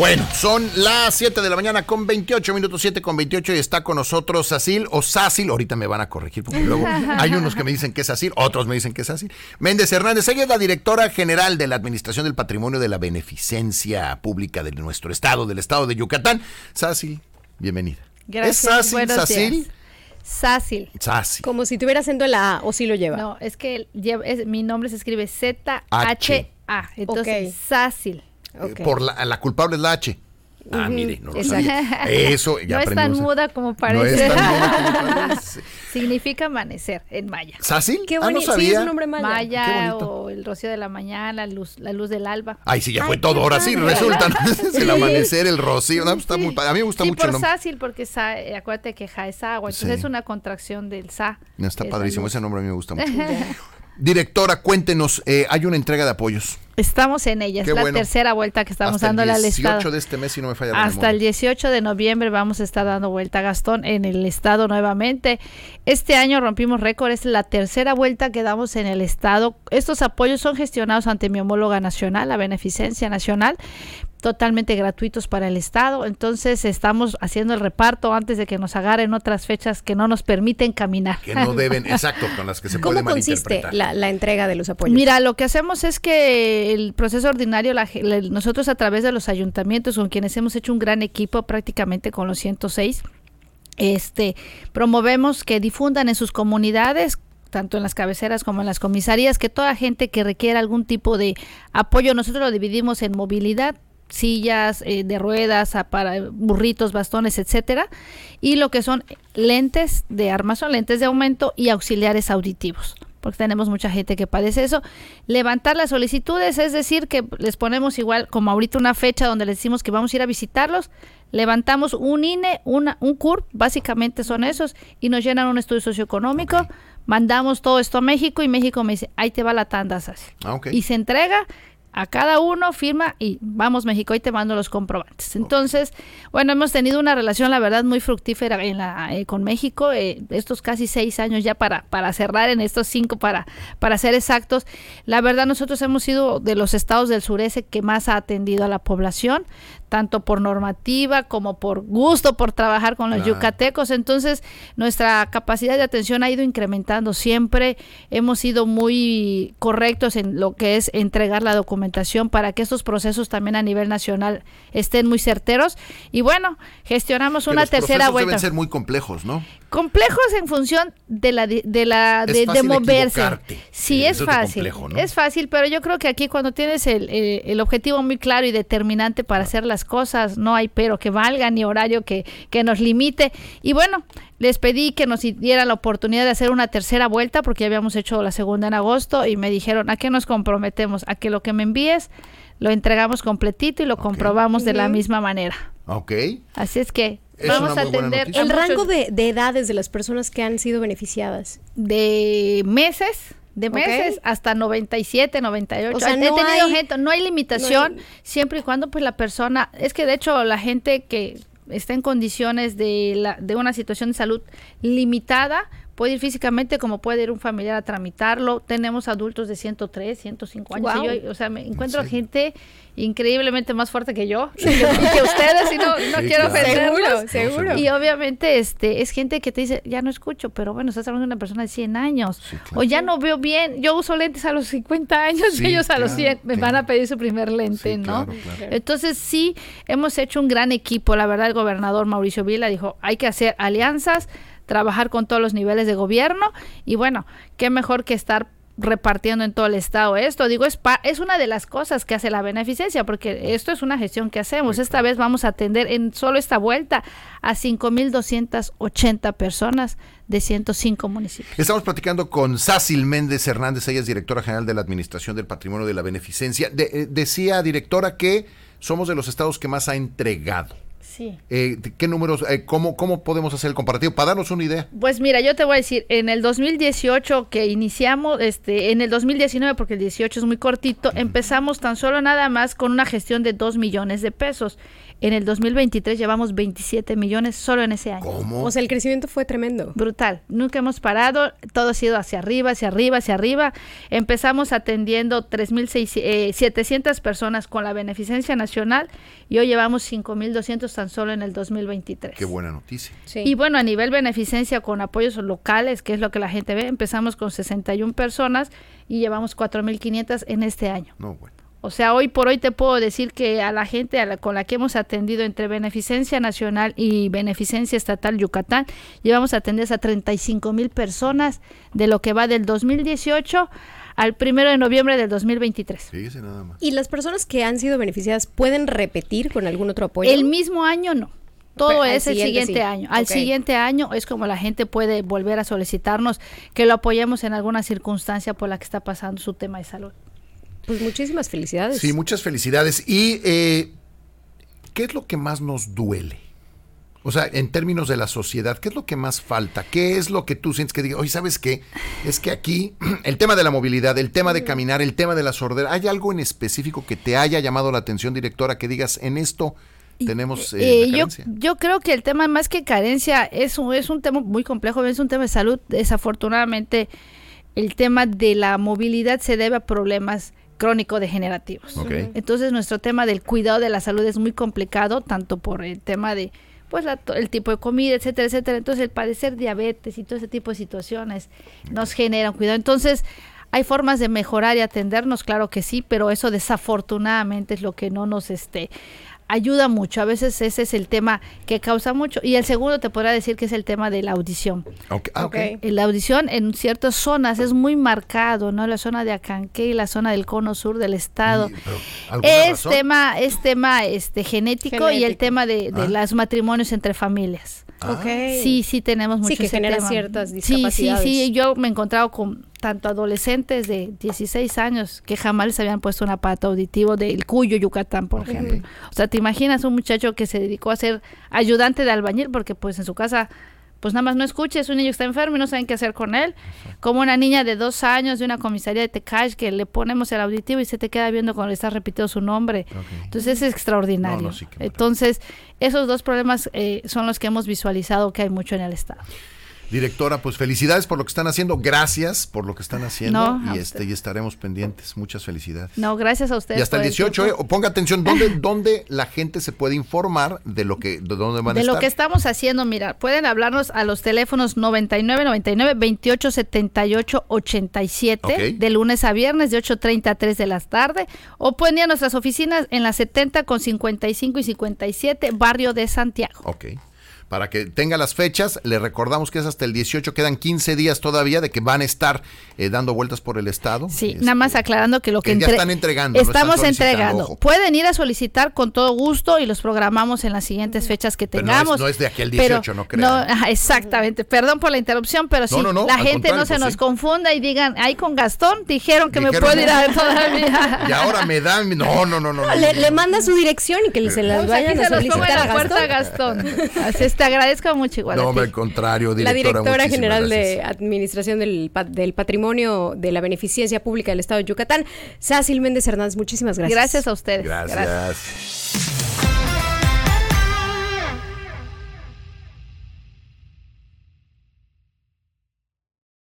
Bueno, son las 7 de la mañana con 28 minutos, 7 con 28 y está con nosotros Sacil o Sacil, ahorita me van a corregir porque luego hay unos que me dicen que es Sacil, otros me dicen que es Sacil. Méndez Hernández, ella es la directora general de la Administración del Patrimonio de la Beneficencia Pública de nuestro estado, del estado de Yucatán. Sacil, bienvenida. Gracias. ¿Es Sacil, Sacil? Sácil. Sácil. Como si tuviera acento en la A, o si lo lleva. No, es que lleva- es- mi nombre se escribe Z-H-A. Entonces, Ok. Sácil. Ok. Por la, la culpable es la H. Ah, mire, no lo sabía. Eso, ya no es tan muda como No parece. es tan muda como parece. Significa amanecer en maya. ¿Sácil? Qué Ah, no bonito. sí, sabía. es un nombre maya. Maya bonito. o el rocío de la mañana, la luz, la luz del alba. Ay, sí, ya Ay, fue qué todo. Ahora sí, resulta. ¿no? Es el amanecer, el rocío. no, pues está muy padre. a mí me gusta sí, mucho el por nombre. sácil, porque sa- eh, acuérdate que ja es agua. Entonces Sí. es una contracción del sa. No, Está Es padrísimo. Ese nombre a mí me gusta mucho. Directora, cuéntenos. eh, hay una entrega de apoyos. Estamos en ella. Es Qué la bueno. tercera vuelta que estamos Hasta el dándole al 18 Estado. de este mes, si no me falla la Hasta el memoria. 18 de noviembre vamos a estar dando vuelta a Gastón en el estado nuevamente. Este año rompimos récord, es la tercera vuelta que damos en el estado. Estos apoyos son gestionados ante mi homóloga nacional, la Beneficencia Nacional, totalmente gratuitos para el estado. Entonces estamos haciendo el reparto antes de que nos agarren otras fechas que no nos permiten caminar. Que no deben, exacto, con las que se puede ¿Cómo consiste malinterpretar. la, la entrega de los apoyos? Mira, lo que hacemos es que el proceso ordinario, la- nosotros a través de los ayuntamientos con quienes hemos hecho un gran equipo prácticamente con los 106, este, promovemos que difundan en sus comunidades tanto en las cabeceras como en las comisarías, que toda gente que requiera algún tipo de apoyo, nosotros lo dividimos en movilidad, sillas eh, de ruedas, para burritos, bastones, etcétera, y lo que son lentes de armazón, lentes de aumento y auxiliares auditivos porque tenemos mucha gente que padece eso. Levantar las solicitudes, es decir, que les ponemos igual como ahorita una fecha donde les decimos que vamos a ir a visitarlos, levantamos un INE, una, un CURP, básicamente son esos, y nos llenan un estudio socioeconómico, mandamos todo esto a México y México me dice, ahí te va la tanda, Sasi. Ah. Y se entrega a cada uno, firma y vamos México, ahí te mando los comprobantes. Entonces, bueno, hemos tenido una relación, la verdad, muy fructífera en la, eh, con México, eh, estos casi seis años ya para, para cerrar en estos cinco, para, para ser exactos. La verdad, nosotros hemos sido de los estados del sureste que más ha atendido a la población, tanto por normativa como por gusto por trabajar con los Claro. yucatecos. Entonces, nuestra capacidad de atención ha ido incrementando siempre. Hemos sido muy correctos en lo que es entregar la documentación para que estos procesos también a nivel nacional estén muy certeros. Y bueno, gestionamos Que una los tercera procesos vuelta. deben ser muy complejos, ¿no? Complejos en función de la de, de la Es de, moverse. Sí, Sí, es fácil. complejo, ¿no? Es fácil, pero yo creo que aquí cuando tienes el, eh, el objetivo muy claro y determinante para hacer las cosas, no hay pero que valga ni horario que, que nos limite. Y bueno, les pedí que nos dieran la oportunidad de hacer una tercera vuelta porque ya habíamos hecho la segunda en agosto y me dijeron, ¿a qué nos comprometemos? A que lo que me envíes lo entregamos completito y lo comprobamos de la misma manera. Ok. Así es que Es vamos a atender El muchos- rango de, de edades de las personas que han sido beneficiadas. de meses, de meses hasta 97, 98. O sea, He no tenido hay- gente, no hay limitación, no hay- siempre y cuando pues la persona, es que de hecho la gente que está en condiciones de, la, de una situación de salud limitada, puede ir físicamente como puede ir un familiar a tramitarlo. Tenemos adultos de 103, 105 años. Y yo, o sea, me encuentro gente increíblemente más fuerte que yo y que, y que ustedes, y no, no Sí, quiero claro. Seguro, seguro. Y obviamente este es gente que te dice, ya no escucho, pero bueno, estás hablando de una persona de 100 años. Sí, claro. O ya no veo bien. Yo uso lentes a los 50 años, Sí, ellos a los claro, 100 me van a pedir su primer lente, Sí, ¿no? claro, claro. Entonces sí, hemos hecho un gran equipo. La verdad, el gobernador Mauricio Vila dijo, hay que hacer alianzas, trabajar con todos los niveles de gobierno y bueno, qué mejor que estar repartiendo en todo el estado esto. Digo, es, pa- es una de las cosas que hace la beneficencia, porque esto es una gestión que hacemos. Esta vez vamos a atender en solo esta vuelta a 5.280 personas de 105 municipios. Estamos platicando con Sácil Méndez Hernández, ella es directora general de la Administración del Patrimonio de la Beneficencia. De- eh, decía, directora, que somos de los estados que más ha entregado. Sí. Eh, ¿Qué números, eh, cómo, cómo podemos hacer el comparativo? Para darnos una idea. Pues mira, yo te voy a decir, en el 2018 que iniciamos, este, en el 2019, porque el 18 es muy cortito, empezamos tan solo nada más con una gestión de 2 millones de pesos. En el 2023 llevamos 27 millones solo en ese año. ¿Cómo? O sea, el crecimiento fue tremendo. Brutal. Nunca hemos parado. Todo ha sido hacia arriba, hacia arriba, hacia arriba. Empezamos atendiendo 3.700 eh, personas con la beneficencia nacional y hoy llevamos 5.200 tan solo en el 2023. Qué buena noticia. Sí. Y bueno, a nivel beneficencia con apoyos locales, que es lo que la gente ve, empezamos con 61 personas y llevamos 4.500 en este año. No, bueno. O sea, hoy por hoy te puedo decir que a la gente a la, con la que hemos atendido entre Beneficencia Nacional y Beneficencia Estatal Yucatán, llevamos a atender a 35 mil personas de lo que va del 2018 al primero de noviembre del 2023. Fíjese nada más. ¿Y las personas que han sido beneficiadas pueden repetir con algún otro apoyo? El mismo año no. Todo Pero es el siguiente siguiente sí. año. Al siguiente año es como la gente puede volver a solicitarnos que lo apoyemos en alguna circunstancia por la que está pasando su tema de salud. Pues muchísimas felicidades. Sí, muchas felicidades. ¿Y eh, qué es lo que más nos duele? O sea, en términos de la sociedad, ¿qué es lo que más falta? ¿Qué es lo que tú sientes que diga, oye, ¿sabes qué? Es que aquí el tema de la movilidad, el tema de caminar, el tema de la sordera, ¿hay algo en específico que te haya llamado la atención, directora, que digas, en esto tenemos eh, Eh, yo, carencia"? yo creo que el tema más que carencia es un, es un tema muy complejo, es un tema de salud. Desafortunadamente, el tema de la movilidad se debe a problemas crónico-degenerativos. Entonces, nuestro tema del cuidado de la salud es muy complicado, tanto por el tema de pues la- el tipo de comida, etcétera, etcétera. Entonces, el padecer diabetes y todo ese tipo de situaciones nos generan cuidado. Entonces, hay formas de mejorar y atendernos, claro que sí, pero eso desafortunadamente es lo que no nos este ayuda mucho. A veces ese es el tema que causa mucho. Y el segundo te podría decir que es el tema de la audición. Ok, ah, La audición en ciertas zonas es muy marcado, ¿no? La zona de Acanque y la zona del cono sur del estado. Y, pero, ¿alguna Es razón? tema, es tema este genético, y el tema de, de Ah. los matrimonios entre familias. Ok. Sí, sí tenemos mucho Sí, que genera tema. ciertas Sí, discapacidades. sí, sí. Yo me he encontrado con tanto adolescentes de 16 años que jamás les habían puesto un aparato auditivo del Cuyo, Yucatán, por ejemplo. O sea, te imaginas un muchacho que se dedicó a ser ayudante de albañil porque pues en su casa pues nada más no escucha, es un niño está enfermo y no saben qué hacer con él. Como una niña de dos años de una comisaría de Tecash que le ponemos el auditivo y se te queda viendo cuando le estás repitiendo su nombre. Entonces es extraordinario. No, no, sí, qué maravilla. Entonces, esos dos problemas eh, son los que hemos visualizado que hay mucho en el Estado. Directora, pues felicidades por lo que están haciendo, gracias por lo que están haciendo No, y este y estaremos pendientes. Muchas felicidades. No, gracias a ustedes. Y hasta el por 18, eh, ponga atención, ¿dónde, ¿dónde la gente se puede informar de lo que, de dónde van a de estar? lo que estamos haciendo, mira, pueden hablarnos a los teléfonos 99 99 28 78 87 Ok. de lunes a viernes de 8:30 a 3 de la tarde o pueden ir a nuestras oficinas en la 70 con 55 y 57 barrio de Santiago. Ok. Para que tenga las fechas, le recordamos que es hasta el 18, quedan 15 días todavía de que van a estar eh, dando vueltas por el estado. Sí, Este, nada más aclarando que lo que, que ya están entregando, no están Estamos entregando. ojo. Pueden ir a solicitar con todo gusto y los programamos en las siguientes fechas que Pero no es- tengamos. no es de aquí al Pero 18, no crean. ajá, exactamente. Perdón por la interrupción, pero sí, no, no, la gente no se pues nos sí. confunda y digan, ahí con Gastón dijeron que me puedo ir a no. todavía. Y ahora me dan. No, no, no, no. no, Le, no, le no. manda su dirección y que se las Pues vayan a solicitar a Gastón. Gastón. Así es, te agradezco mucho igual. a No, ti. al contrario, directora. La directora general de gracias. Administración del, del Patrimonio de la Beneficencia Pública del Estado de Yucatán, Sácil Méndez Hernández. Muchísimas gracias. Gracias a ustedes. Gracias.